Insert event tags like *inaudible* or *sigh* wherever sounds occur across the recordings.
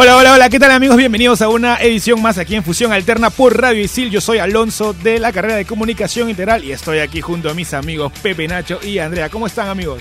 Hola, hola, hola, ¿qué tal amigos? Bienvenidos a una edición más aquí en Fusión Alterna por Radio Isil. Yo soy Alonso de la carrera de Comunicación Integral y estoy aquí junto a mis amigos Pepe Nacho y Andrea. ¿Cómo están amigos?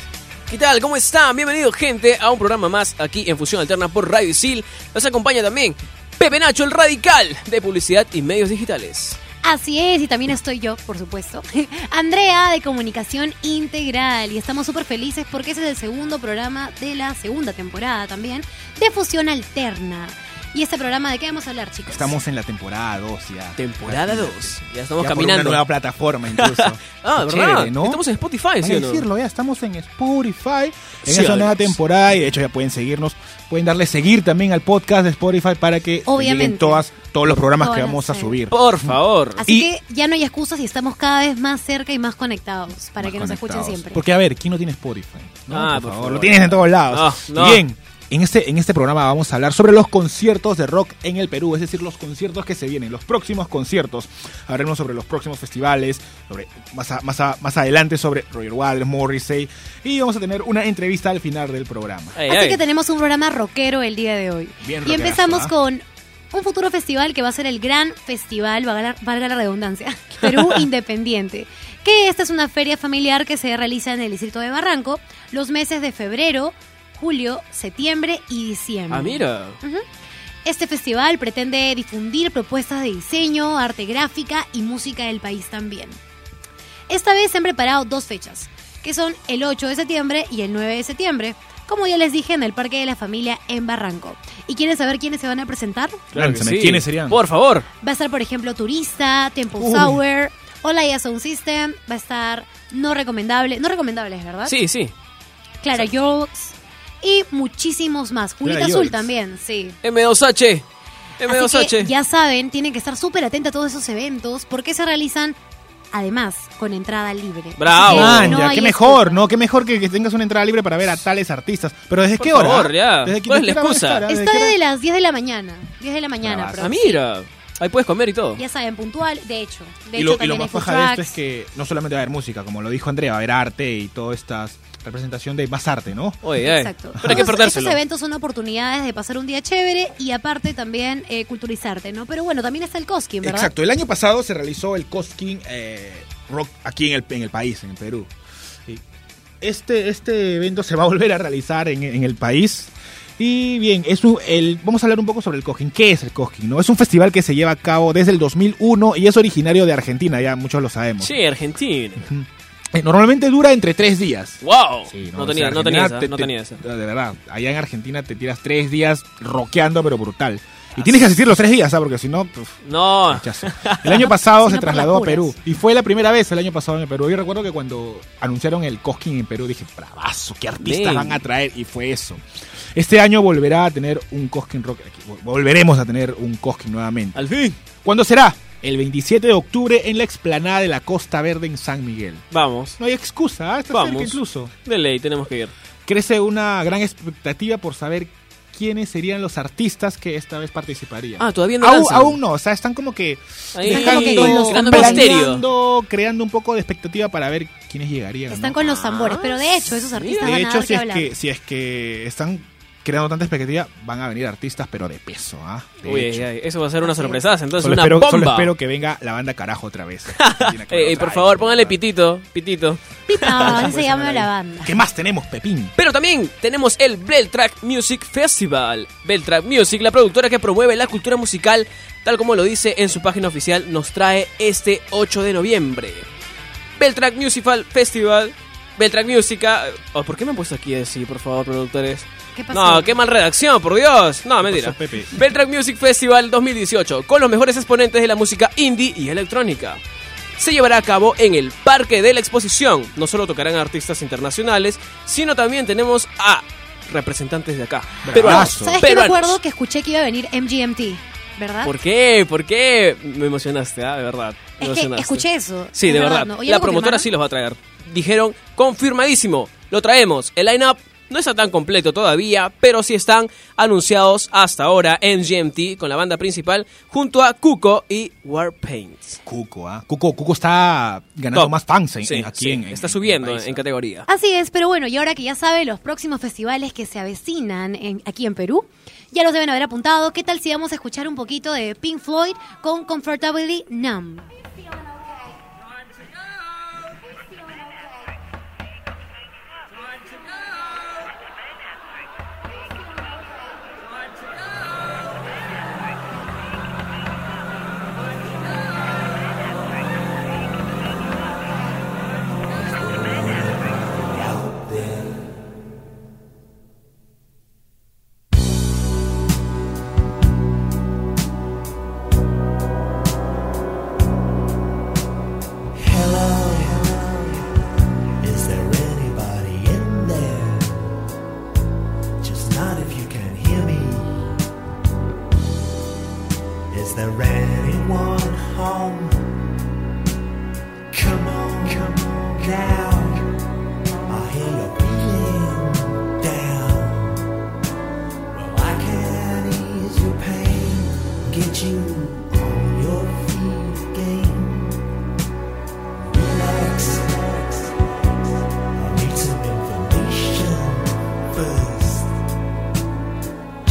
¿Qué tal? ¿Cómo están? Bienvenidos, gente, a un programa más aquí en Fusión Alterna por Radio Isil. Nos acompaña también Pepe Nacho, el radical de publicidad y medios digitales. Así es, y también estoy yo, por supuesto. *laughs* Andrea de Comunicación Integral. Y estamos súper felices porque ese es el segundo programa de la segunda temporada también de Fusión Alterna. ¿Y este programa de qué vamos a hablar, chicos? Estamos en la temporada 2 ya. Temporada 2. Ya estamos Ya por una caminando. nueva plataforma incluso. *laughs* Ah, Qué ¿verdad? chévere, ¿no? Estamos en Spotify, Hay ¿sí que o no? decirlo, ya estamos en Spotify, en Sí, esa nueva temporada y de hecho ya pueden seguirnos, pueden darle seguir también al podcast de Spotify para que Obviamente. lleguen todas, todos los programas que vamos a sí. subir. Por favor. Así Y- que ya no hay excusas y estamos cada vez más cerca y más conectados para Más que nos escuchen siempre. Porque a ver, ¿quién no tiene Spotify? No, Ah, por, por favor, favor. lo tienes en todos lados. No, no. Bien, en este, en este programa vamos a hablar sobre los conciertos de rock en el Perú, es decir, los conciertos que se vienen, los próximos conciertos. Hablaremos sobre los próximos festivales, sobre más, a- más, a- más adelante sobre Roger Waters, Morrissey y vamos a tener una entrevista al final del programa. Ay, Así ay. que tenemos un programa rockero el día de hoy. Bien y empezamos ¿ah? con un futuro festival que va a ser el gran festival, valga la, valga la redundancia, *laughs* Perú *laughs* Independiente. Que esta es una feria familiar que se realiza en el distrito de Barranco los meses de febrero, julio, septiembre y diciembre. Ah, mira. Este festival pretende difundir propuestas de diseño, arte gráfica y música del país también. Esta vez se han preparado dos fechas, que son el 8 de septiembre y el 9 de septiembre, como ya les dije en el Parque de la Familia en Barranco. ¿Y quieren saber quiénes se van a presentar? Claro que Lánzame, sí. ¿quiénes serían? Por favor. Va a estar, por ejemplo, Turista, Temple Uy. Sour, Olaya Sound System, va a estar No Recomendable, no recomendables, ¿verdad? Sí, sí. Clara Yorks y muchísimos más. Julita Azul Yorks. también, sí. M2H. Así M2H. que ya saben, tienen que estar súper atentos a todos esos eventos porque se realizan además con entrada libre. Bravo. Man, no ya, hay qué mejor, excusa. ¿no? Qué mejor que, que tengas una entrada libre para ver a tales artistas. Pero ¿desde Por qué hora? favor, ya. ¿Desde qué- ¿Cuál es la hora excusa? estar? Está ¿Desde qué desde hora? las 10 de la mañana. 10 de la mañana, Ah, mira. Ahí puedes comer y todo. Ya saben, puntual, de hecho. De y hecho, lo, y lo también más paja de esto es que no solamente va a haber música, como lo dijo Andrea, va a haber arte y toda esta representación de más arte, ¿no? Oye, ay. Exacto. Pero hay que perdérselo. Estos eventos son oportunidades de pasar un día chévere y aparte también eh, culturizarte, ¿no? Pero bueno, también está el Cosquín, ¿verdad? Exacto, el año pasado se realizó el Cosquín eh, Rock aquí en el, en el país, en el Perú. Este, este evento se va a volver a realizar en, en el país. Y bien, es un- el, vamos a hablar un poco sobre el Cosquín. ¿Qué es el Cosquín? No? Es un festival que se lleva a cabo desde el 2001 y es originario de Argentina, ya muchos lo sabemos. Sí, Argentina. Eh, Normalmente dura entre tres días. Wow. Sí, no, o tenía, sea, no tenía Argentina esa, te- no te- tenía esa. De verdad, allá en Argentina te tiras tres días rockeando, pero brutal. Y tienes que asistir los tres días, ¿sabes? Porque si no, pues, No. rechazo. El año pasado *laughs* Si se no, por trasladó a Perú. Y fue la primera vez el año pasado en el Perú. Yo recuerdo que cuando anunciaron el Cosquín en Perú, dije, bravazo, ¿qué artistas van a traer? Y fue eso. Este año volverá a tener un Cosquín Rock. aquí. Volveremos a tener un Cosquín nuevamente. Al fin. ¿Cuándo será? El 27 de octubre en la explanada de la Costa Verde en San Miguel. Vamos. No hay excusa, ¿ah? está Vamos. cerca incluso. De ley, tenemos que ir. Crece una gran expectativa por saber quiénes serían los artistas que esta vez participarían. Ah, todavía no aún, aún no, o sea, están como que Ahí, Están como que con los creando planeando, un poco de expectativa para ver quiénes llegarían. Están ¿no? con los tambores, pero de hecho esos artistas De van a hecho, dar si que es hablar. que, si es que están creando tanta expectativa, van a venir artistas, pero de peso, ¿ah? De Uy, hecho. ay, ay, eso va a ser una Así es. sorpresa. Entonces, Solo una espero, bomba. solo espero que venga la banda carajo otra vez. *laughs* Ey, por favor, póngale pitito, pitito. No, *laughs* se llama la banda. ¿Qué más tenemos, Pepín? Pero también tenemos el Beltrack Music Festival. Beltrack Music, la productora que promueve la cultura musical, tal como lo dice en su página oficial, nos trae este 8 de noviembre. Beltrack Musical Festival. Beltrack Musica. Oh, ¿Por qué me han puesto aquí así, por favor, productores? ¿Qué pasó? No, qué mal redacción, por Dios. No, mentira. pasó, Pepe? Beltrack Music Festival 2018, con los mejores exponentes de la música indie y electrónica. se llevará a cabo en el Parque de la Exposición. No solo tocarán artistas internacionales, sino también tenemos a representantes de acá. Peruanos. ¿Sabes qué me acuerdo que escuché que iba a venir MGMT? ¿Verdad? ¿Por qué? ¿Por qué? Me emocionaste, ¿ah? de verdad. Me Es que escuché eso. Sí, Es de verdad. ¿no? ¿Ya La promotora confirmaron? sí los va a traer. Dijeron, confirmadísimo, lo traemos. El line-up no está tan completo todavía, pero sí están anunciados hasta ahora en GMT con la banda principal junto a Cuco y Warpaint. Cuco, ¿ah? Cuco, Cuco está ganando Top. más fans en, Sí, en- aquí sí, en, está en subiendo en categoría. Así es, pero bueno, y ahora que ya sabe los próximos festivales que se avecinan en- aquí en Perú, ya los deben haber apuntado. ¿Qué tal si vamos a escuchar un poquito de Pink Floyd con Comfortably Numb? Is there anyone home? Come on, come on now. I hear you're feeling down. Well, I can ease your pain, get you on your feet again. Relax. I need some information first.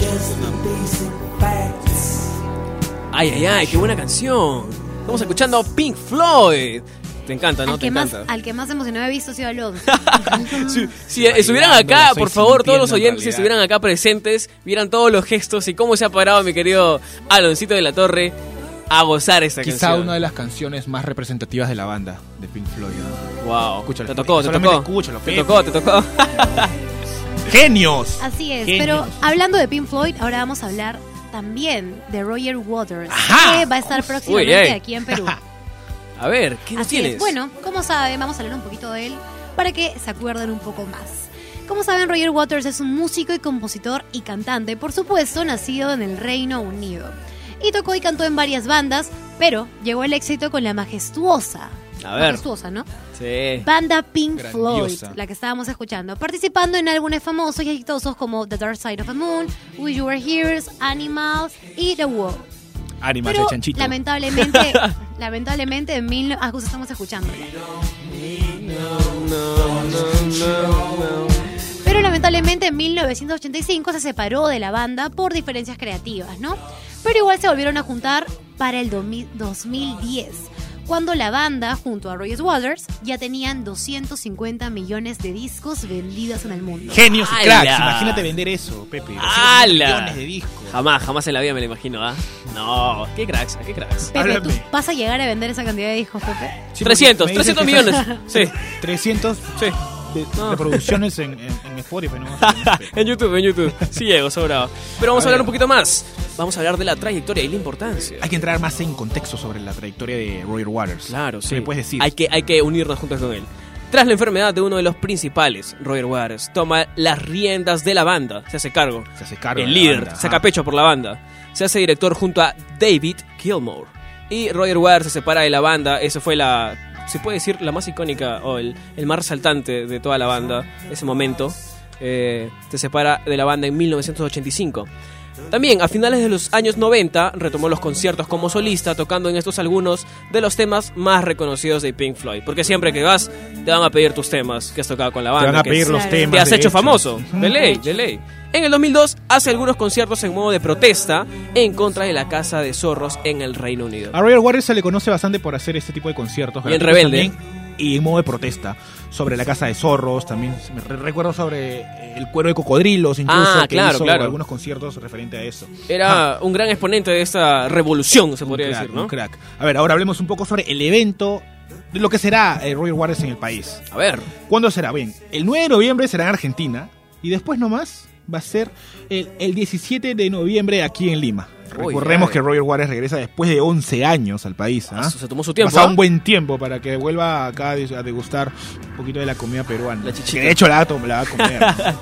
Just the basic. Ay, ay, ay, qué buena canción. Estamos escuchando Pink Floyd. Te encanta, ¿no? al, Te que más, encanta. al que más emocionado he visto ha sido Alonso. *laughs* Si, si estuvieran acá, por favor, todos los oyentes, si estuvieran acá presentes, vieran todos los gestos y cómo se ha parado mi querido Aloncito de la Torre a gozar esta Quizá canción. una de las canciones más representativas de la banda, de Pink Floyd. ¿no? Wow, Escúchalo, te tocó, te tocó. escúchalo, te tocó, te tocó. *laughs* ¡Genios! Así es, Genios. pero hablando de Pink Floyd, ahora vamos a hablar también de Roger Waters, Ajá. que va a estar próximamente Uy, aquí en Perú. *laughs* A ver, ¿qué Así tienes? es. Bueno, como saben, vamos a hablar un poquito de él para que se acuerden un poco más. Como saben, Roger Waters es un músico y compositor y cantante, por supuesto, nacido en el Reino Unido. Y tocó y cantó en varias bandas, pero llegó el éxito con la majestuosa. A ver. Majestuosa, ¿no? Sí. Banda Pink Grandiosa. Floyd, la que estábamos escuchando, participando en álbumes famosos y exitosos como The Dark Side of the Moon, We You Were Heroes, Animals y The Wall. Ánimas Pero de chanchito. lamentablemente, *laughs* lamentablemente en mil... Ah, justo estamos escuchándola. Pero lamentablemente en 1985 se separó de la banda por diferencias creativas, ¿no? Pero igual se volvieron a juntar para el 2000 2010, cuando la banda, junto a Roger Waters, ya tenían 250 millones de discos vendidos en el mundo. Genios y cracks. Imagínate vender eso, Pepe. ¡Hala! Millones de discos. Jamás, jamás en la vida me lo imagino, ¿ah? No, qué cracks, qué cracks. Pepe, ¿tú vas a llegar a vender esa cantidad de discos, Pepe? Sí, porque 300, me dices 300 que millones. *laughs* Sí. 300 Sí. De- No. reproducciones en, en, en Spotify. ¿no? *laughs* En YouTube, en YouTube. Sí llego, sobrado. Pero vamos a, A hablar un poquito más. Vamos a hablar de la trayectoria y la importancia. Hay que entrar más en contexto sobre la trayectoria de Roger Waters. Claro, ¿Qué sí. me puedes decir? Hay que, hay que unirnos juntos con él. Tras la enfermedad de uno de los principales, Roger Waters toma las riendas de la banda, se hace cargo. Se hace cargo El de la líder, banda, saca ajá. pecho por la banda. Se hace director junto a David Gilmour. Y Roger Waters se separa de la banda. Eso fue la, se puede decir, la más icónica o el, el más resaltante de toda la banda, ese momento. Eh, se separa de la banda en 1985. También a finales de los años 90 retomó los conciertos como solista, tocando en estos algunos de los temas más reconocidos de Pink Floyd. Porque siempre que vas, te van a pedir tus temas que has tocado con la banda. Te van a que pedir es- los temas. te has de hecho famoso. De ley, de ley. En el 2002 hace algunos conciertos en modo de protesta en contra de la Casa de Zorros en el Reino Unido. A Roger Waters se le conoce bastante por hacer este tipo de conciertos. Bien gratuitos rebelde. también, y en modo de protesta. Sobre la casa de zorros, también me re- recuerdo sobre eh, el cuero de cocodrilos, incluso Ah, que claro, hizo claro. algunos conciertos referente a eso. Era un gran exponente de esta revolución, se Un podría crack, decir, ¿no? un crack. A ver, ahora hablemos un poco sobre el evento de lo que será eh, Roger Waters en el país. A ver, ¿Cuándo será? Bien, el 9 de noviembre será en Argentina y después nomás va a ser el, el 17 de noviembre aquí en Lima. Uy, Recordemos que Roger Waters regresa después de 11 años al país. Ah, se tomó su tiempo, Pasado ¿ah? un buen tiempo para que vuelva acá a degustar un poquito de la comida peruana. La. Que de hecho la va a, tom- la va a comer. *laughs*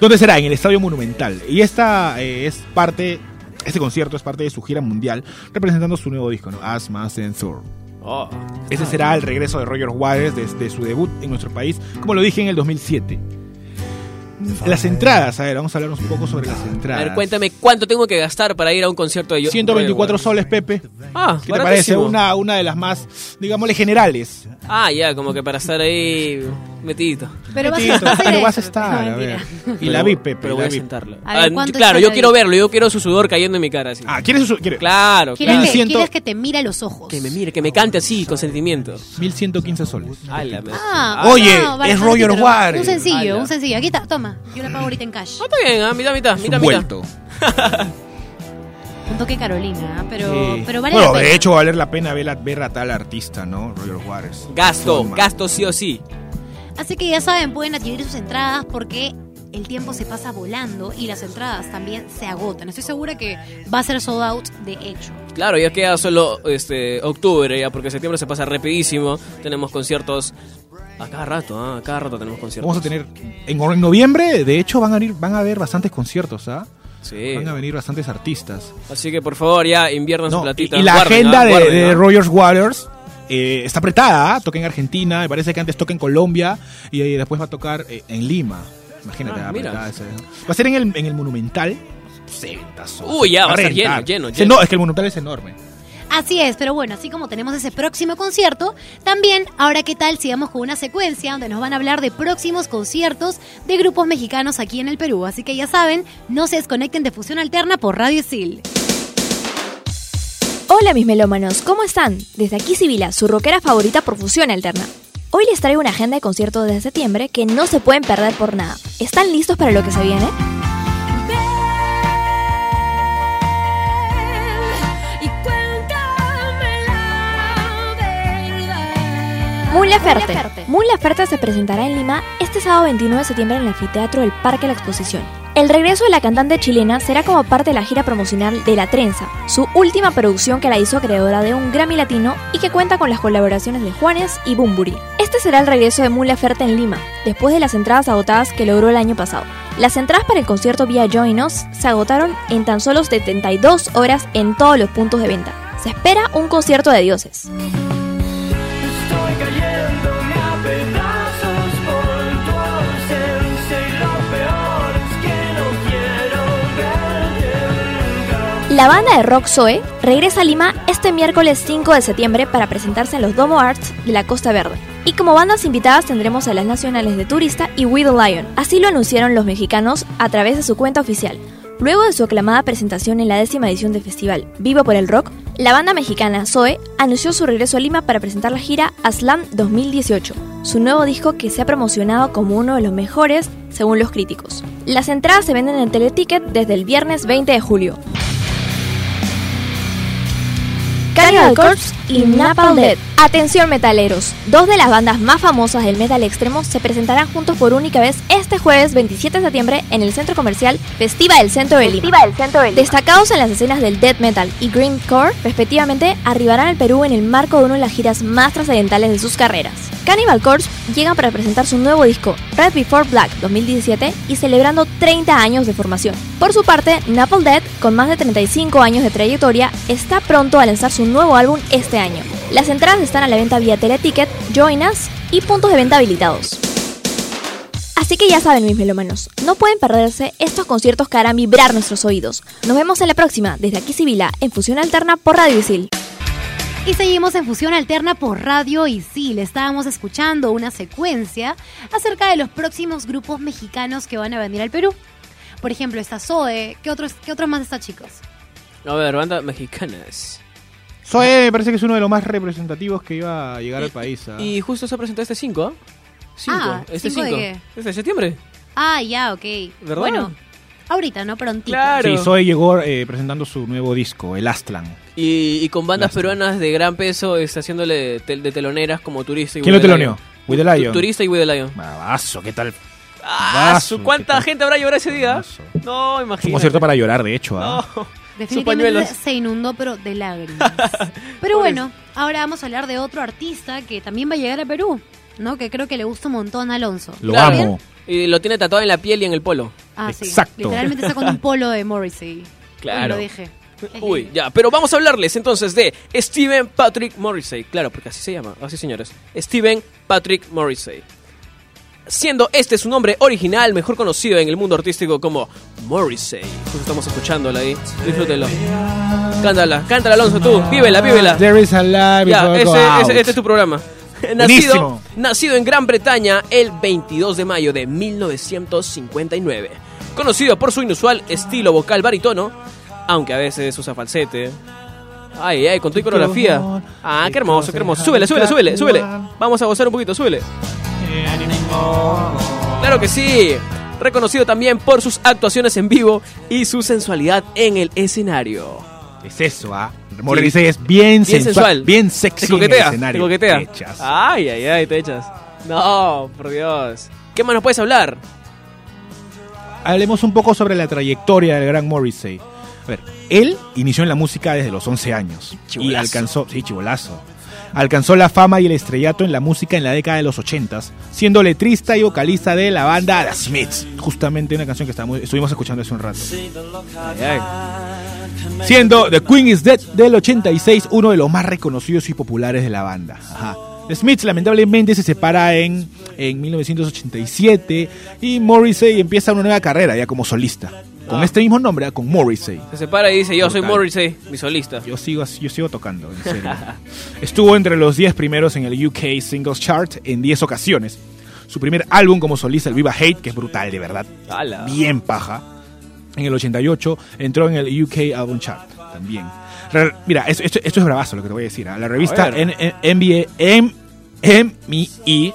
¿Dónde será? En el Estadio Monumental. Y esta eh, es parte, este concierto es parte de su gira mundial, representando su nuevo disco, ¿no? As Mass and Thor. Oh. Ese será el regreso de Roger Waters desde su debut en nuestro país, como lo dije en el 2007. Las entradas, a ver, vamos a hablar un poco sobre las A entradas. ver, cuéntame, ¿cuánto tengo que gastar para ir a un concierto de yo? 124 soles, Pepe. Ah, ¿Qué te parece? Una, una de las más, digámosle, generales. Ah, ya, como que para estar ahí metidito. Pero vas, a pero a vas a estar, No, a ver. Y la vi, Pepe. Pero voy a. A ver, Ah, ¿cuánto claro, yo quiero verlo, yo quiero su sudor cayendo en mi cara. Así. Ah, ¿quieres su- quiere- Claro, ¿Quieres, claro. que, 1100. quieres que te mire a los ojos? Que me mire, que me cante así, con sentimiento. 1115 soles. Ay, la verdad. Ah, Oye, no, es Roger Waters. Un sencillo, un sencillo. Aquí está, toma. Yo la pago ahorita en cash. Ah, está bien, ah, mitad, mitad, Es mitad, vuelto. *laughs* Un toque Carolina, ¿ah? pero, Sí. pero vale bueno, la pena. de hecho, va a valer la pena ver a, ver a tal artista, ¿no? Roger Waters. Gasto, Toma. gasto sí o sí. Así que ya saben, pueden adquirir sus entradas porque el tiempo se pasa volando y las entradas también se agotan. Estoy segura que va a ser sold out de hecho. Claro, ya queda solo este octubre, ya, porque septiembre se pasa rapidísimo. Tenemos conciertos a cada rato, ah, a cada rato tenemos conciertos. Vamos a tener. En, en noviembre, de hecho, van a, ir, van a haber bastantes conciertos, ¿ah? Sí. Van a venir bastantes artistas. Así que por favor, ya inviernan No, su platita. y, y la Guarden, agenda ah, de, guarden, de ah. Roger Waters eh, está apretada. ¿ah? Toca en Argentina, me parece que antes toca en Colombia y, eh, después va a tocar eh, en Lima. Imagínate, Ah, apretada mira. ese, ¿no? Va a ser en el, en el Monumental. Uy, ya, va a reventar. lleno, lleno, lleno. No, es que el Monumental es enorme. Así es, pero bueno, así como tenemos ese próximo concierto, también ahora qué tal si vamos con una secuencia donde nos van a hablar de próximos conciertos de grupos mexicanos aquí en el Perú. Así que ya saben, no se desconecten de Fusión Alterna por Radio Sil. Hola mis melómanos, ¿cómo están? Desde aquí Sibila, su rockera favorita por fusión alterna. Hoy les traigo una agenda de conciertos de septiembre que no se pueden perder por nada. ¿Están listos para lo que se viene? Mun Laferte. Se presentará en Lima este sábado 29 de septiembre en el anfiteatro del Parque La Exposición. El regreso de la cantante chilena será como parte de la gira promocional de La Trenza, su última producción que la hizo creadora de un Grammy Latino y que cuenta con las colaboraciones de Juanes y Bumburi. Este será el regreso de Laferte en Lima, después de las entradas agotadas que logró el año pasado. Las entradas para el concierto vía Join Us se agotaron en tan solo 72 horas en todos los puntos de venta. Se espera un concierto de dioses. La banda de rock Zoe regresa a Lima este miércoles 5 de septiembre para presentarse en los Domo Arts de la Costa Verde. Y como bandas invitadas tendremos a las nacionales de Turista y We the Lion. Así lo anunciaron los mexicanos a través de su cuenta oficial. Luego de su aclamada presentación en la décima edición del festival Vivo por el Rock, la banda mexicana Zoe anunció su regreso a Lima para presentar la gira Aslam 2018, su nuevo disco que se ha promocionado como uno de los mejores según los críticos. Las entradas se venden en Teleticket desde el viernes 20 de julio. Cannibal Corpse y Napalm Death. Atención metaleros, dos de las bandas más famosas del metal extremo se presentarán juntos por única vez este jueves 27 de septiembre en el centro comercial Festiva del Centro de Lima. Destacados en las escenas del death metal y greencore, respectivamente, arribarán al Perú en el marco de una de las giras más trascendentales de sus carreras. Cannibal Corpse llegan para presentar su nuevo disco Red Before Black 2017 y celebrando 30 años de formación. Por su parte, Napalm Death, con más de 35 años de trayectoria, está pronto a lanzar su nuevo álbum este año. Las entradas están a la venta vía Teleticket, Join Us y puntos de venta habilitados. Así que ya saben mis melómanos, no pueden perderse estos conciertos que harán vibrar nuestros oídos. Nos vemos en la próxima, desde aquí Sibila, en Fusión Alterna por Radio Isil. Y seguimos en Fusión Alterna por Radio y sí, le estábamos escuchando una secuencia acerca de los próximos grupos mexicanos que van a venir al Perú. Por ejemplo, está Zoe. ¿Qué otros, qué otros más está, chicos? A ver, bandas mexicanas. Zoe me parece que es uno de los más representativos que iba a llegar al país. ¿ah? Y justo se presentó este 5, ¿ah? 5, Ah, este ¿cinco de 5. qué? Este de septiembre. Ah, ya, ok. ¿Verdad? Bueno, ahorita, ¿no? Prontito. Claro. Sí, Zoe llegó eh, presentando su nuevo disco, El Astlan. Y, y con bandas peruanas de gran peso, está haciéndole de, tel- de teloneras como Turista y ¿Quién lo teloneó? With the Lion. Turista y We the Lion. Bravazo, ¿qué tal? ¡Ah! ¿Cuánta qué tal. gente habrá llorado ese día? Vaso. No, Es un imagínate. concierto para llorar, de hecho. ¿ah? No. Definitivamente se inundó, pero de lágrimas. *laughs* Pero bueno, ahora vamos a hablar de otro artista que también va a llegar a Perú, ¿no? Que creo que le gusta un montón a Alonso. Lo Claro. amo. Y lo tiene tatuado en la piel y en el polo. Ah, sí. Exacto. Literalmente está con un polo de Morrissey. Claro. *laughs* Uy, lo dije. Uy, ya, pero vamos a hablarles entonces de Steven Patrick Morrissey. Claro, porque así se llama, así señores. Steven Patrick Morrissey. Siendo este su nombre original, mejor conocido en el mundo artístico como Morrissey. Justo estamos escuchándolo ahí. Disfrútenlo. Cántala, cántala Alonso tú. Vívela, vívela. There is a light Ya, ese, ese- este es tu programa. Nacido, nacido en Gran Bretaña el 22 de mayo de 1959. Conocido por su inusual estilo vocal baritono, aunque a veces usa falsete. Ay, ay, con tu coreografía. Ah, qué hermoso, qué hermoso. Súbele, súbele, súbele, súbele. Vamos a gozar un poquito, súbele. Claro que sí. Reconocido también por sus actuaciones en vivo y su sensualidad en el escenario. Es eso, ¿ah? Morrissey es bien, Bien sensual. sensual, bien sexy Te coquetea, en el escenario. te coquetea. Hechas. Ay, ay, ay, te echas. No, por Dios. ¿Qué más nos puedes hablar? Hablemos un poco sobre la trayectoria del gran Morrissey. A ver, él inició en la música desde los 11 años y Chibolazo. alcanzó, sí, chibolazo. Alcanzó la fama y el estrellato en la música en la década de los 80 siendo letrista y vocalista de la banda The Smiths, justamente una canción que estábamos- estuvimos escuchando hace un rato. Ay, ay. Siendo The Queen is Dead del 86 uno de los más reconocidos y populares de la banda. Ajá. The Smiths lamentablemente se separa en, en 1987 y Morrissey empieza una nueva carrera ya como solista. Con Ah. este mismo nombre, ah, con Morrissey. Se separa y dice, yo soy. Morrissey, mi solista. Yo sigo, yo sigo tocando, en serio. *laughs* Estuvo entre los 10 primeros en el UK Singles Chart en 10 ocasiones. Su primer álbum como solista, el Viva Hate, que es brutal, de verdad. Ala. Bien paja. En el 88 entró en el UK Album Chart también. Re- mira, esto, esto- esto es bravazo lo que te voy a decir. ¿ah? La revista A NBA M- MI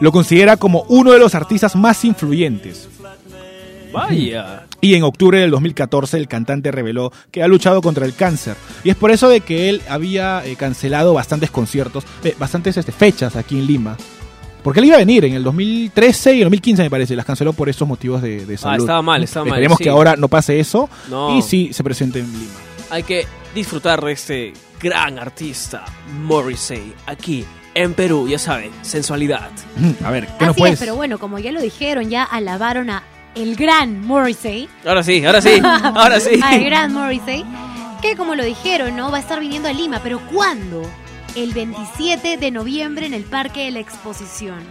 lo considera como uno de los artistas más influyentes. Vaya. Y en octubre del 2014 el cantante reveló que ha luchado contra el cáncer. Y es por eso de que él había eh, cancelado bastantes conciertos, eh, bastantes este, fechas aquí en Lima. Porque él iba a venir en el 2013 y el 2015 me parece, las canceló por esos motivos de, de salud. Ah, estaba mal, estaba mal, Esperemos sí. que ahora no pase eso No. y sí se presente en Lima. Hay que disfrutar de este gran artista, Morrissey, aquí en Perú, ya saben, sensualidad. A ver, ¿qué nos puedes...? es, pero bueno, como ya lo dijeron, ya alabaron a el gran Morrissey. Ahora sí, ahora sí, *laughs* ahora sí. Al gran Morrissey. Que como lo dijeron, ¿no? Va a estar viniendo a Lima. ¿Pero cuándo? El 27 de noviembre en el Parque de la Exposición.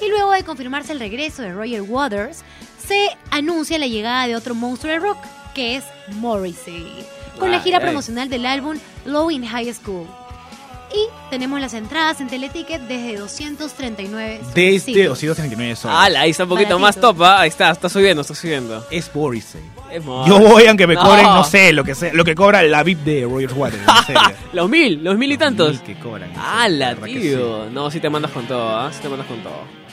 Y luego de confirmarse el regreso de Roger Waters, se anuncia la llegada de otro monstruo del rock, que es Morrissey, con la gira ay. promocional del álbum Low in High School. Y tenemos las entradas en Teleticket desde 239 Desde solcitos. 239 soles. Ala, ahí está un poquito más Baratito. top, ¿ah? ahí está, está subiendo, está subiendo. Es Mor- Yo voy aunque me No. cobren, no sé, lo que sea, lo que cobra la VIP de Roger Waters, en serio. *laughs* los mil, los mil y tantos. Mil que cobran. en serio, verdad que tío. No, si te mandas con todo, ¿ah? Si te mandas con todo.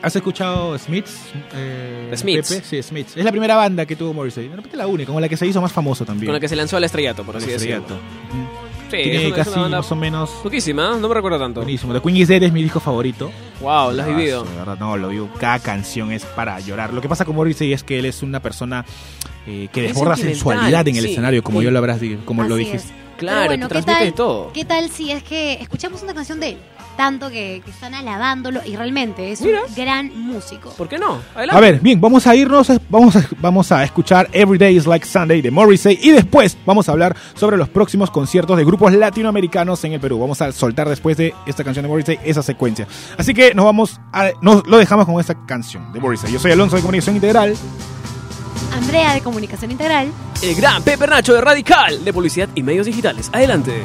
¿Has escuchado Smiths? Eh, Smiths. Pepe? Sí, Smiths. Es la primera banda que tuvo Morrissey. De repente la única, con la que se hizo más famoso también. Con la que se lanzó al estrellato, por así decirlo. estrellato. Sí, Tiene es una, es casi una banda más o menos poquísima, no me recuerdo tanto. buenísimo. The Queen is Dead es mi disco favorito. Wow, lo has Ah, vivido. de verdad, no, lo vivo. Cada canción es para llorar. Lo que pasa con Morrissey es que él es una persona eh, que Es desborda sensualidad en el sí. escenario, como Sí. yo lo habrás dicho, como lo dijiste. es. Claro, Pero bueno, te ¿qué tal, de todo. ¿Qué tal si es que escuchamos una canción de él? Tanto que, que están alabándolo y realmente es Mira. un gran músico. ¿Por qué no? Adelante. A ver, bien, vamos a irnos, vamos a, vamos a escuchar Every Day is Like Sunday de Morrissey y después vamos a hablar sobre los próximos conciertos de grupos latinoamericanos en el Perú. Vamos a soltar después de esta canción de Morrissey esa secuencia. Así que nos vamos a, nos lo dejamos con esta canción de Morrissey. Yo soy Alonso de Comunicación Integral. Andrea de Comunicación Integral. El gran Pepe Nacho de Radical, de Publicidad y Medios Digitales. Adelante.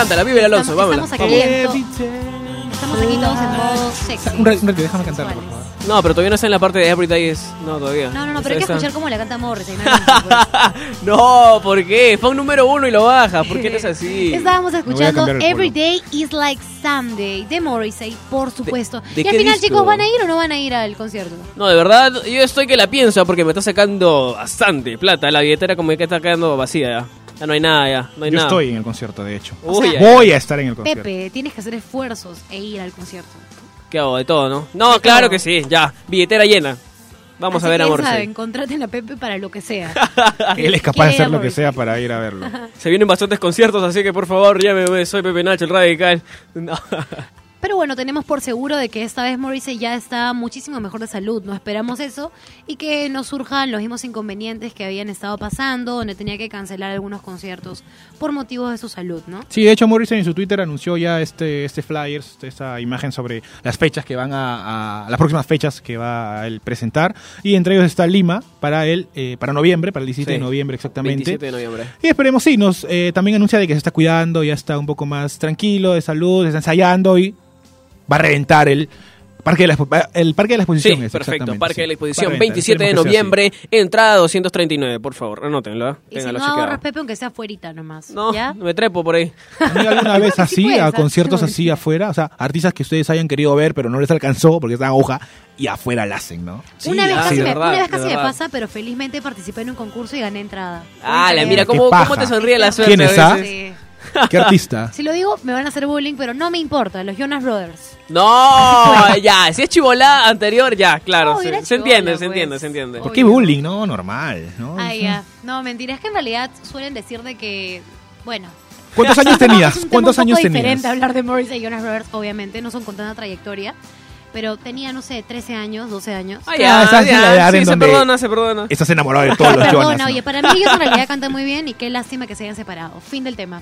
Cántala, cántala, vive el Alonso, Estamos- vámonos. estamos aquí. vamos. Estamos aquí todos en modo sexy. Un ratito, déjame cantarla, por favor. No, pero todavía no está en la parte de Everyday is. No, todavía. No, no, no, pero hay que escuchar cómo la canta Morrissey. No, no, no, ¿por qué? Fue un número uno y lo baja. ¿Por qué eres así? Estábamos escuchando cambiar el Every polo. Day is Like Sunday de Morrissey, por supuesto. de y al final, disco? chicos, ¿van a ir o no van a ir al concierto? No, de verdad, yo estoy que la pienso porque me está sacando bastante plata. La billetera como que está quedando vacía ya. Ya no hay nada, ya. No hay Yo nada. estoy en el concierto, de hecho. O sea. Voy a estar en el concierto. Pepe, tienes que hacer esfuerzos e ir al concierto. ¿Qué hago? De todo, ¿no? No, De claro todo. que sí, ya. Billetera llena. Vamos Así a ver que a ya Morrissey. saben, contraten a Pepe para lo que sea. *laughs* Él es capaz de Quiere hacer lo que sea para ir a verlo. Se vienen bastantes conciertos, así que por favor, llámeme. Soy Pepe Nacho, el radical. *laughs* No. Pero bueno, tenemos por seguro de que esta vez Morrissey ya está muchísimo mejor de salud. No esperamos eso y que no surjan los mismos inconvenientes que habían estado pasando, donde tenía que cancelar algunos conciertos por motivos de su salud, ¿no? Sí, de hecho Morrison en su Twitter anunció ya este este flyers, esta imagen sobre las fechas que van a, a- las próximas fechas que va a él presentar y entre ellos está Lima para él eh, para noviembre, para el 17 Sí. de noviembre exactamente. 27 de noviembre. Y esperemos, sí, nos eh, también anuncia de que se está cuidando, ya está un poco más tranquilo, de salud, está ensayando y va a reventar el parque de la, el parque de la Sí, exposición. perfecto. Parque sí. de la Exposición, Va a reventar, 27 de noviembre, entrada 239, por favor, anótenlo. ¿eh? Y si no ahorras Pepe, aunque sea afuerita nomás. No, ¿Ya? me trepo por ahí. ¿Han ido alguna *laughs* vez Sí así, puedes, a ¿ah? conciertos así afuera? O sea, artistas que ustedes hayan querido ver, pero no les alcanzó porque estaban hoja y afuera la hacen, ¿no? una vez ah, casi, me, una vez casi me pasa, pero felizmente participé en un concurso y gané entrada. Ah, la mira cómo, cómo te sonríe la suerte. ¿Quién es, *laughs* ¿Qué artista? Si lo digo, me van a hacer bullying, pero no me importa. Los Jonas Brothers. No, *laughs* ya, si es chivolada anterior, ya, claro. No, se, se entiende, chibola, se entiende, pues. se entiende. ¿Por qué Obvio. bullying? No, normal, ¿no? Ah, ya. No, mentira. Es que en realidad suelen decir de que, bueno... ¿Cuántos años tenías? *laughs* Es un tema ¿Cuántos un poco años diferente tenías? hablar de Morrissey y Jonas Brothers, obviamente. No son con tanta trayectoria. Pero tenía, no sé, 13 años, 12 años. Ah, Ah, ya, en ya, la edad sí, en se donde- perdona, se perdona. Estás enamorado de todos los *laughs* Perdona, Jonas. ¿no? oye, para mí ellos en realidad cantan muy bien y qué lástima que se hayan separado. Fin del tema.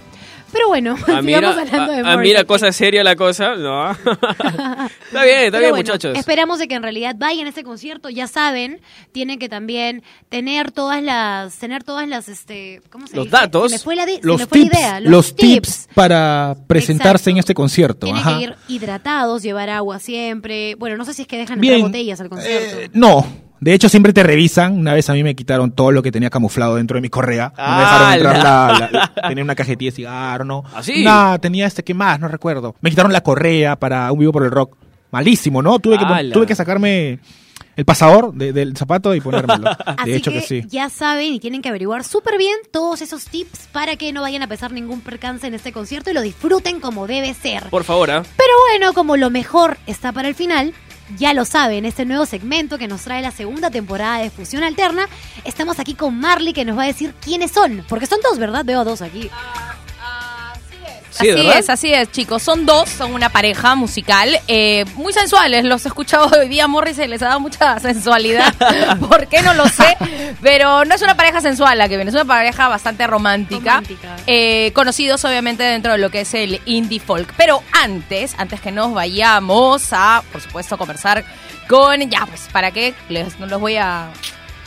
Pero bueno, Ah, *laughs* mira, sigamos hablando de ah, ah, mira, Morrissey. cosa seria la cosa. No. *laughs* está bien, está Pero bien, bueno, muchachos. Esperamos de que en realidad vayan a este concierto. Ya saben, tienen que también tener todas las, tener todas las, este, ¿cómo se Los dice? datos. Se me fue la, se Los me fue tips, la idea. los tips para presentarse Exacto. en este concierto. Tienen ajá. que ir hidratados, llevar agua siempre. Bueno, no sé si es que dejan Bien. entrar botellas al concierto. Eh, no. De hecho, siempre te revisan. Una vez a mí me quitaron todo lo que tenía camuflado dentro de mi correa. No me dejaron entrar la, la- Tenía una cajetilla de cigarro, ¿no? ¿Ah, sí? Nada, tenía este, ¿qué más? No recuerdo. Me quitaron la correa para un vivo por el rock. Malísimo, ¿no? Tuve que, tuve que sacarme el pasador de- del zapato y ponérmelo. *laughs* Así De hecho que, que, sí. ya saben y tienen que averiguar súper bien todos esos tips para que no vayan a pesar ningún percance en este concierto y lo disfruten como debe ser. Por favor, ¿ah? Pero bueno, como lo mejor está para el final, ya lo saben, este nuevo segmento que nos trae la segunda temporada de Fusión Alterna, estamos aquí con Marley que nos va a decir quiénes son, porque son dos, ¿verdad? Veo dos aquí. Sí, así ¿verdad? es, así es, chicos. Son dos, son una pareja musical, eh, muy sensuales. Los he escuchado *laughs* hoy día, Morris se les ha dado mucha *laughs* sensualidad. *laughs* ¿Por qué? No lo sé. Pero no es una pareja sensual la que viene, es una pareja bastante romántica. Romántica. Eh, conocidos obviamente dentro de lo que es el indie folk. Pero antes, antes que nos vayamos a, por supuesto, conversar con, ya, pues, ¿para qué? Les, no los voy a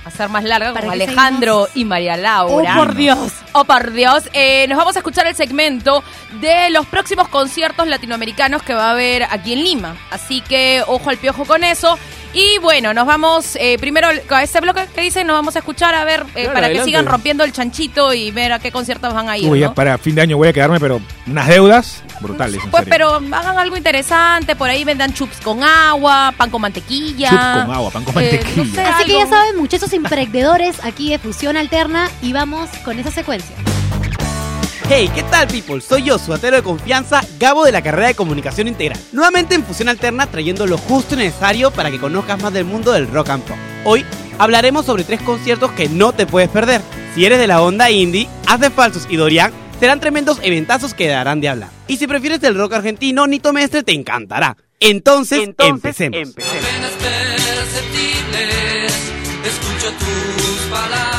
hacer más larga, ¿Para con qué Alejandro seguimos? y María Laura. ¡Oh, por Dios! Oh, por Dios. Eh, nos vamos a escuchar el segmento de los próximos conciertos latinoamericanos que va a haber aquí en Lima. Así que ojo al piojo con eso. Y bueno, nos vamos eh, primero con este bloque que dicen, nos vamos a escuchar a ver eh, Claro, para que sigan rompiendo el chanchito y ver a qué conciertos van a ir. Uy, para fin de año voy a quedarme, pero unas deudas brutales. Pues, pero hagan algo interesante, por ahí vendan chups con agua, pan con mantequilla. Chups con agua, pan con Eh, mantequilla. no sé, Así que ya saben, muchachos emprendedores aquí de Fusión Alterna y vamos con esa secuencia. Hey, ¿qué tal people? Soy yo, su atero de confianza, Gabo de la carrera de Comunicación Integral. Nuevamente en Fusión Alterna trayendo lo justo y necesario para que conozcas más del mundo del rock and pop. Hoy hablaremos sobre tres conciertos que no te puedes perder. Si eres de la onda indie, Haz de Falsos y Dorian serán tremendos eventazos que darán de hablar. Y si prefieres el rock argentino, Nito Mestre te encantará. Entonces, empecemos. Apenas perceptibles, escucho tus palabras.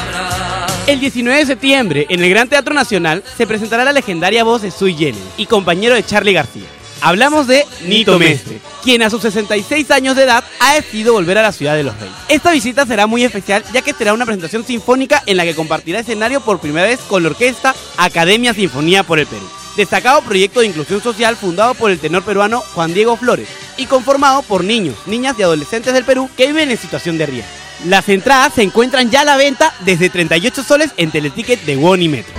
El 19 de septiembre, en el Gran Teatro Nacional, se presentará la legendaria voz de Sui Generis y compañero de Charlie García. Hablamos de Nito Mestre, quien a sus 66 años de edad ha decidido volver a la ciudad de los reyes. Esta visita será muy especial ya que será una presentación sinfónica en la que compartirá escenario por primera vez con la orquesta Academia Sinfonía por el Perú. destacado proyecto de inclusión social fundado por el tenor peruano Juan Diego Flores y conformado por niños, niñas y adolescentes del Perú que viven en situación de riesgo. Las entradas se encuentran ya a la venta desde 38 soles en Teleticket de Won y Metro.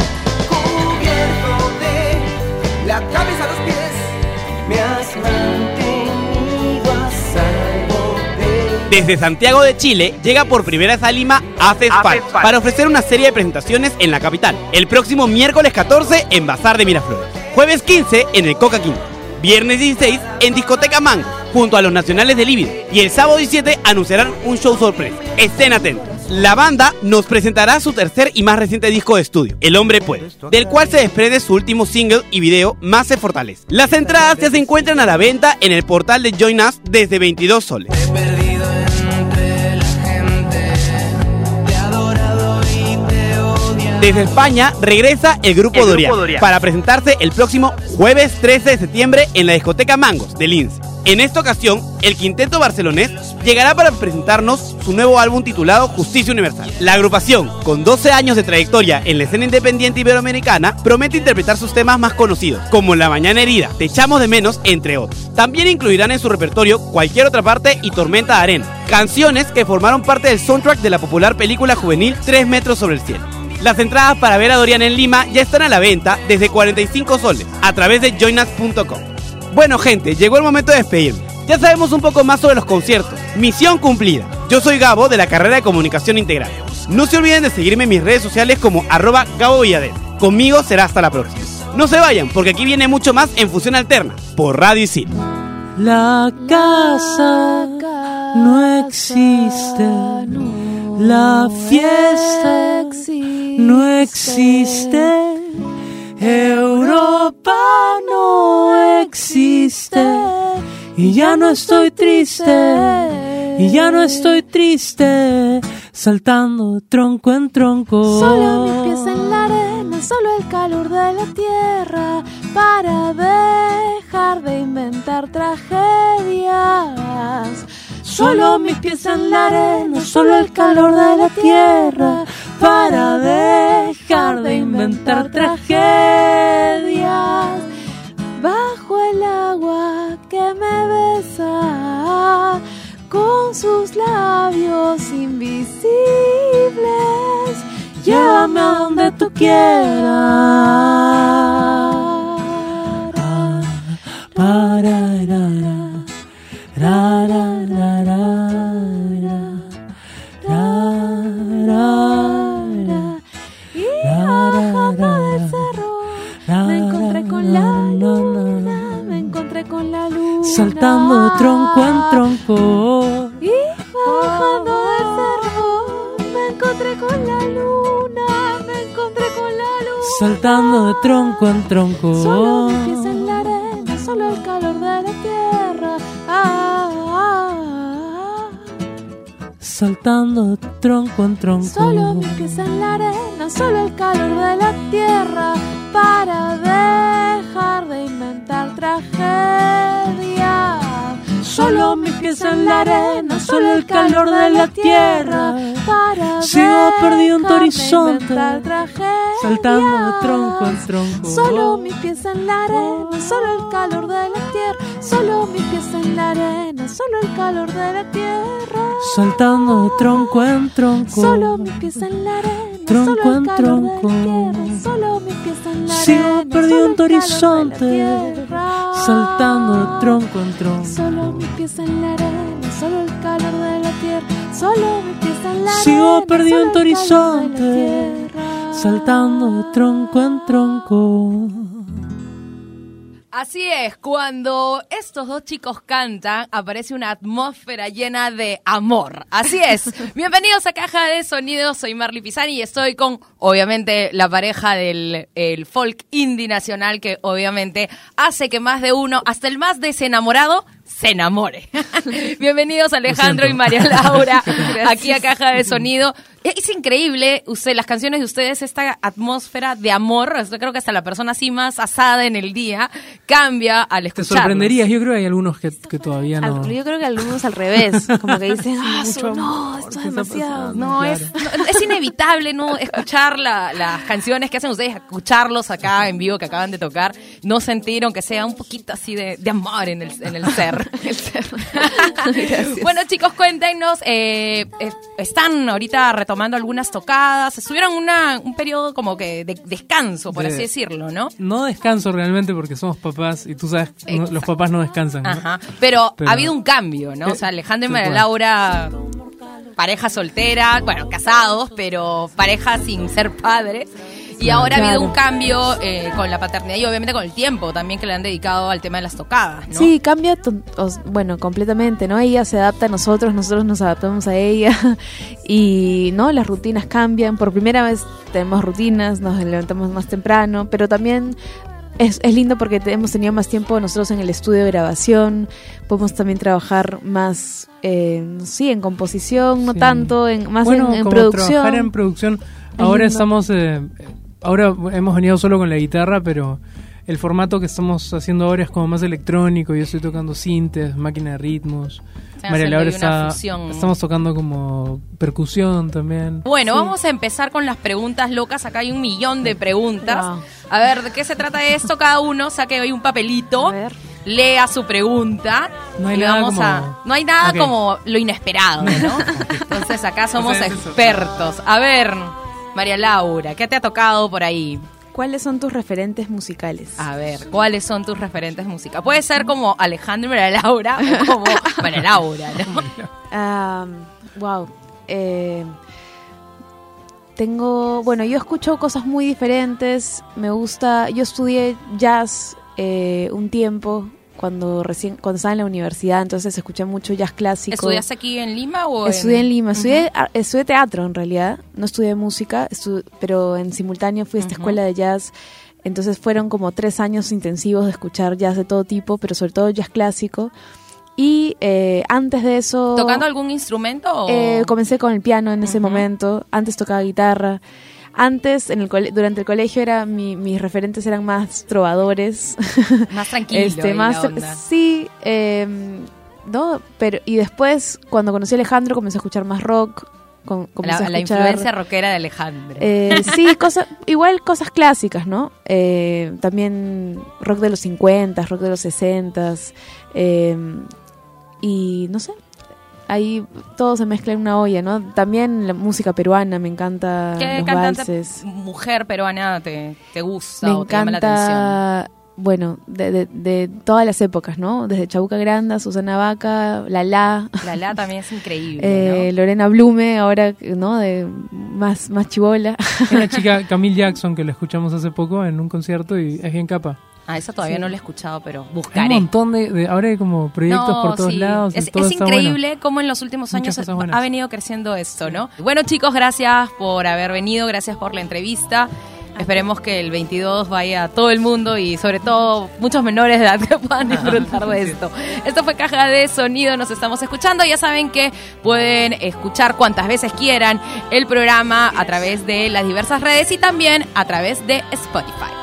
cubierto de la cabeza a los pies, me has mantenido a salvo de Desde Santiago de Chile llega por primera vez a Lima Haces Park para ofrecer una serie de presentaciones en la capital. El próximo miércoles 14 en Bazar de Miraflores. Jueves 15 en el Coca Quinto. Viernes 16 en Discoteca Mango junto a los nacionales de Líbido. Y el sábado 17 anunciarán un show sorpresa. Estén atentos. La banda nos presentará su tercer y más reciente disco de estudio, El Hombre Puede, del cual se desprende su último single y video, Más se fortalece. Las entradas ya se encuentran a la venta en el portal de Join Us desde 22 soles. Desde España regresa el grupo, Dorian, para presentarse el próximo jueves 13 de septiembre en la discoteca Mangos de Lince. En esta ocasión, el quinteto barcelonés llegará para presentarnos su nuevo álbum titulado Justicia Universal. La agrupación, con 12 años de trayectoria en la escena independiente iberoamericana, promete interpretar sus temas más conocidos, como La Mañana Herida, Te echamos de menos, entre otros. También incluirán en su repertorio Cualquier otra parte y Tormenta de Arena, canciones que formaron parte del soundtrack de la popular película juvenil 3 metros sobre el cielo. Las entradas para ver a Dorian en Lima ya están a la venta desde 45 soles a través de joinas.com. Bueno gente, llegó el momento de despedirme. Ya sabemos un poco más sobre los conciertos. Misión cumplida. Yo soy Gabo de la carrera de Comunicación Integral. No se olviden de seguirme en mis redes sociales como arroba Gabo Villadel. Conmigo será hasta la próxima. No se vayan, porque aquí viene mucho más en Fusión Alterna, por Radio Isil. La casa no existe. La fiesta no existe. Europa no existe. Y ya no estoy triste. Y ya no estoy triste. Saltando tronco en tronco. Solo mis pies en la arena, solo el calor de la tierra para dejar de inventar tragedias. Solo mis pies en la arena, solo el calor de la tierra para dejar de inventar tragedias. Sus labios invisibles. Llévame a donde tú quieras. Para, ra, ra, ra, Saltando de tronco en tronco. Solo mis pies en la arena, solo el calor de la tierra. Ah, ah, ah. Saltando de tronco en tronco. Solo mis pies en la arena, solo el calor de la tierra para dejar Pies en la arena, solo el calor de la tierra. para Sigo de horizonte, saltando de tronco en tronco. Solo mis pies en la arena, solo el calor de la tierra. Solo mis pies en la arena, solo el calor de la tierra. Saltando de tronco en tronco. Solo mis pies en la arena, tronco en tronco. Sigo perdido horizonte, saltando tronco en tronco. Solo mis pies en la arena, solo el calor de la tierra. Solo mis pies en la arena. Sigo perdido en tu horizonte, saltando tronco en tronco. Así es, cuando estos dos chicos cantan, aparece una atmósfera llena de amor. Así es. *laughs* Bienvenidos a Caja de Sonidos, soy Marley Pisani y estoy con, obviamente, la pareja del el folk indie nacional que obviamente hace que más de uno, hasta el más desenamorado, se enamore. *laughs* Bienvenidos Alejandro y María Laura *laughs* aquí a Caja de Sonido. Es increíble, usted, las canciones de ustedes, esta atmósfera de amor, yo creo que hasta la persona así más asada en el día cambia al Te escuchar. sorprenderías, yo creo que hay algunos que, que todavía no. Al- yo creo que algunos al revés, como que dicen, *laughs* ah, no, esto ¿qué es demasiado. No, Claro. es, no, es inevitable no escuchar la- las canciones que hacen ustedes, escucharlos acá en vivo que acaban de tocar, no sentir aunque sea un poquito así de, de amor en el, en el ser. *laughs* *laughs* bueno chicos, cuéntenos, eh, eh, están ahorita retomando algunas tocadas, estuvieron una, un periodo como que de descanso, por De- así decirlo, ¿no? No descanso realmente porque somos papás y tú sabes, no- los papás no descansan. ¿no? Ajá. Pero, Pero- ha habido un cambio, ¿no? O sea, Alejandro y María. Laura, pareja soltera, bueno, casados, pero pareja sin ser padres. Y ahora ha habido un cambio eh, con la paternidad y obviamente con el tiempo también que le han dedicado al tema de las tocadas, ¿no? Sí, cambia, bueno, completamente, ¿no? Ella se adapta a nosotros, nosotros nos adaptamos a ella *laughs* y, ¿no? Las rutinas cambian. Por primera vez tenemos rutinas, nos levantamos más temprano, pero también es, es lindo porque hemos tenido más tiempo nosotros en el estudio de grabación, podemos también trabajar más, eh, sí, en composición, no Sí. tanto, en, más bueno, en, en como producción. trabajar en producción. Ahora lindo. estamos, eh, ahora hemos venido solo con la guitarra, pero el formato que estamos haciendo ahora es como más electrónico. Yo estoy tocando sintes, máquina de ritmos. María Laura está, estamos tocando como percusión también. Bueno, vamos a empezar con las preguntas locas. Acá hay un millón de preguntas. Wow. A ver, ¿de qué se trata esto? Cada uno saque hoy un papelito, A ver. lea su pregunta. No hay y nada vamos como- a. No hay nada como lo inesperado, ¿no? *laughs* Entonces acá somos O sea, es eso. expertos. A ver, María Laura, ¿qué te ha tocado por ahí? ¿Cuáles son tus referentes musicales? A ver, ¿cuáles son tus referentes musicales? Puede ser como Alejandro y María Laura o como *laughs* María Laura, ¿no? Wow. Eh, tengo, bueno, yo escucho cosas muy diferentes. Me gusta, yo estudié jazz eh, un tiempo cuando recién cuando estaba en la universidad, entonces escuché mucho jazz clásico. ¿Estudiaste aquí en Lima o Estudié en Lima, estudié, a- estudié teatro en realidad, no estudié música, estu- pero en simultáneo fui a esta Ujú. escuela de jazz, entonces fueron como tres años intensivos de escuchar jazz de todo tipo, pero sobre todo jazz clásico. Y eh, antes de eso... ¿Tocando algún instrumento? o- Eh, comencé con el piano en ese Ujú. momento. Antes tocaba guitarra. Antes, en el durante el colegio, era mi- mis referentes eran más trovadores. *laughs* Más tranquilo. este, más sí, eh, no, pero y después cuando conocí a Alejandro comencé a escuchar más rock. con- comencé La, a la escuchar, influencia rockera de Alejandro. eh, *laughs* sí, cosas, igual cosas clásicas, ¿no? Eh, también rock de los 50, rock de los 60. eh, y no sé, ahí todo se mezcla en una olla, ¿no? También la música peruana, me encanta ¿Qué los valses. mujer peruana te, te gusta Me o te llama la atención? encanta, bueno, de, de, de todas las épocas, ¿no? Desde Chabuca Granda, Susana Vaca, Lala, La La también es increíble, *laughs* eh, ¿no? Lorena Blume, ahora, ¿no? De más, más chivola. Una chica, *laughs* Camille Jackson, que la escuchamos hace poco en un concierto y es bien capa. Ah, esa todavía sí. no la he escuchado, pero Hay un buscaré. montón de, de- ahora hay como proyectos No, por todos sí. lados. Es, todo es está bueno. increíble cómo en los últimos años ha venido creciendo esto, ¿no? Bueno, chicos, gracias por haber venido, gracias por la entrevista. Esperemos que el 22 vaya a todo el mundo y sobre todo muchos menores de edad que puedan *laughs* disfrutar de esto. Esto fue Caja de Sonido, nos estamos escuchando. Ya saben que pueden escuchar cuantas veces quieran el programa a través de las diversas redes y también a través de Spotify.